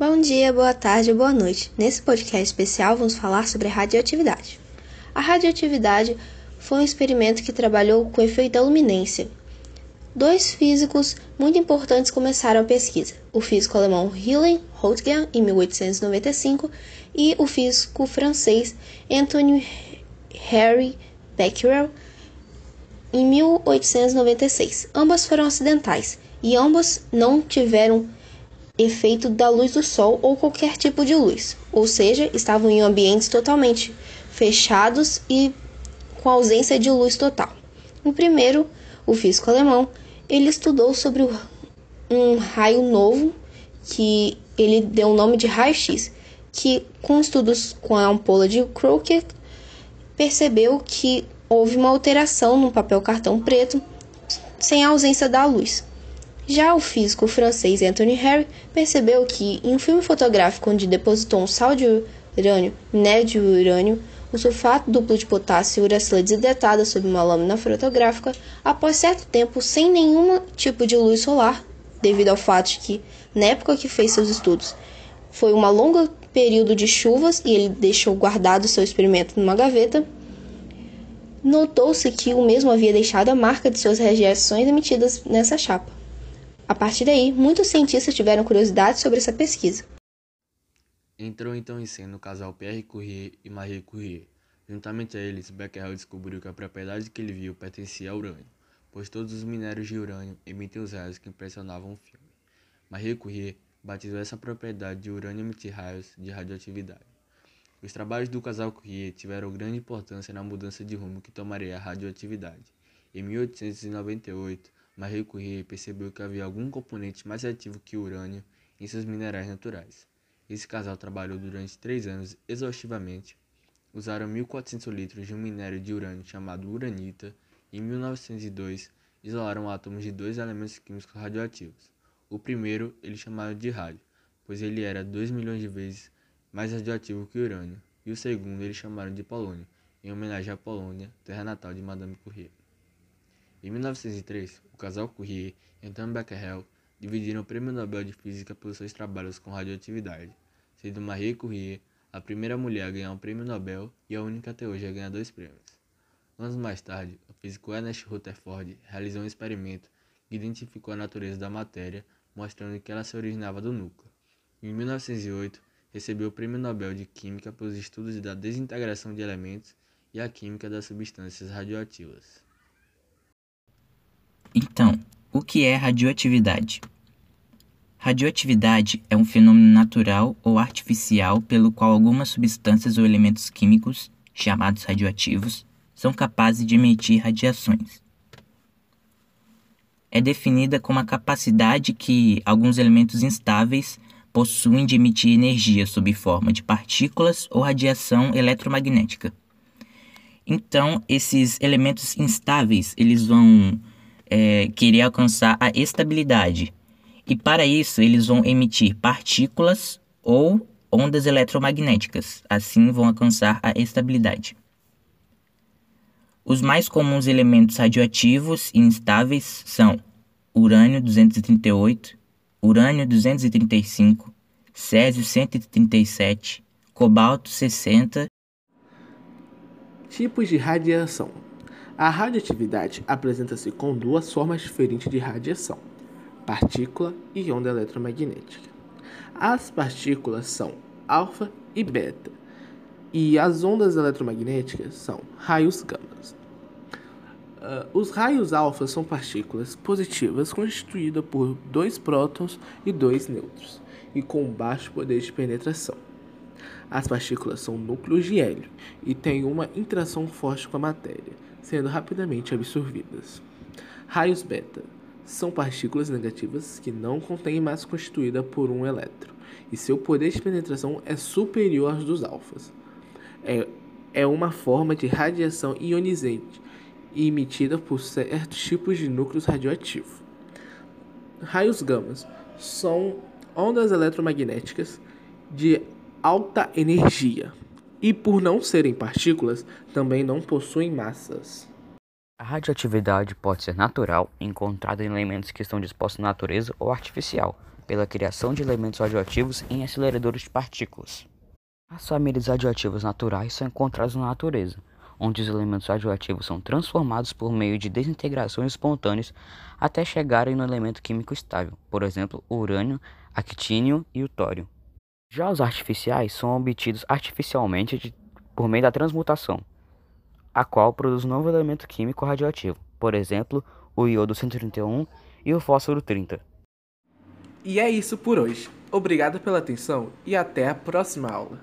Bom dia, boa tarde, boa noite. Nesse podcast especial vamos falar sobre a radioatividade. A radioatividade foi um experimento que trabalhou com o efeito da luminência. Dois físicos muito importantes começaram a pesquisa: o físico alemão Wilhelm Röntgen em 1895 e o físico francês Antoine Henri Becquerel em 1896. Ambas foram acidentais e ambas não tiveram efeito da luz do sol ou qualquer tipo de luz, ou seja, estavam em ambientes totalmente fechados e com ausência de luz total. O primeiro, o físico alemão, ele estudou sobre um raio novo que ele deu o nome de raio-x, que com estudos com a ampola de Crooked percebeu que houve uma alteração no papel cartão preto sem a ausência da luz. Já o físico francês Anthony Harry percebeu que, em um filme fotográfico onde depositou um sal de urânio, minério de urânio, o sulfato duplo de potássio e uracila desidratada sob uma lâmina fotográfica, após certo tempo sem nenhum tipo de luz solar, devido ao fato de que, na época que fez seus estudos, foi um longo período de chuvas e ele deixou guardado seu experimento numa gaveta, notou-se que o mesmo havia deixado a marca de suas radiações emitidas nessa chapa. A partir daí, muitos cientistas tiveram curiosidade sobre essa pesquisa. Entrou então em cena o casal Pierre Curie e Marie Curie. Juntamente a eles, Becquerel descobriu que a propriedade que ele viu pertencia ao urânio, pois todos os minérios de urânio emitem os raios que impressionavam o filme. Marie Curie batizou essa propriedade de urânio emitir raios de radioatividade. Os trabalhos do casal Curie tiveram grande importância na mudança de rumo que tomaria a radioatividade. Em 1898, Marie Curie percebeu que havia algum componente mais ativo que o urânio em seus minerais naturais. Esse casal trabalhou durante três anos exaustivamente. Usaram 1.400 litros de um minério de urânio chamado uranita e em 1902 isolaram átomos de dois elementos químicos radioativos. O primeiro eles chamaram de rádio, pois ele era 2 milhões de vezes mais radioativo que o urânio, e o segundo eles chamaram de polônio, em homenagem à Polônia, terra natal de Madame Curie. Em 1903, o casal Curie e Antoine Becquerel dividiram o Prêmio Nobel de Física pelos seus trabalhos com radioatividade, sendo Marie Curie a primeira mulher a ganhar um prêmio Nobel e a única até hoje a ganhar dois prêmios. Anos mais tarde, o físico Ernest Rutherford realizou um experimento que identificou a natureza da matéria, mostrando que ela se originava do núcleo. Em 1908, recebeu o Prêmio Nobel de Química pelos estudos da desintegração de elementos e a química das substâncias radioativas. Então, o que é radioatividade? Radioatividade é um fenômeno natural ou artificial pelo qual algumas substâncias ou elementos químicos, chamados radioativos, são capazes de emitir radiações. É definida como a capacidade que alguns elementos instáveis possuem de emitir energia sob forma de partículas ou radiação eletromagnética. Então, esses elementos instáveis, eles vão é, querer alcançar a estabilidade. E para isso, eles vão emitir partículas ou ondas eletromagnéticas. Assim, vão alcançar a estabilidade. Os mais comuns elementos radioativos e instáveis são urânio 238, urânio 235, césio 137, cobalto 60. Tipos de radiação. A radioatividade apresenta-se com duas formas diferentes de radiação: partícula e onda eletromagnética. As partículas são alfa e beta, e as ondas eletromagnéticas são raios gama. Uh, os raios alfa são partículas positivas constituídas por dois prótons e dois nêutrons, e com baixo poder de penetração. As partículas são núcleos de hélio e têm uma interação forte com a matéria, sendo rapidamente absorvidas. Raios beta são partículas negativas que não contêm massa constituída por um elétron, e seu poder de penetração é superior aos dos alfas. É, é uma forma de radiação ionizante emitida por certos tipos de núcleos radioativos. Raios gamas são ondas eletromagnéticas de alta energia e, por não serem partículas, também não possuem massas. A radioatividade pode ser natural, encontrada em elementos que estão dispostos na natureza, ou artificial, pela criação de elementos radioativos em aceleradores de partículas. As famílias radioativas naturais são encontradas na natureza, onde os elementos radioativos são transformados por meio de desintegrações espontâneas até chegarem no elemento químico estável, por exemplo, o urânio, actínio e o tório. Já os artificiais são obtidos artificialmente de, por meio da transmutação, a qual produz um novo elemento químico radioativo, por exemplo, o iodo 131 e o fósforo 30. E é isso por hoje. Obrigado pela atenção e até a próxima aula.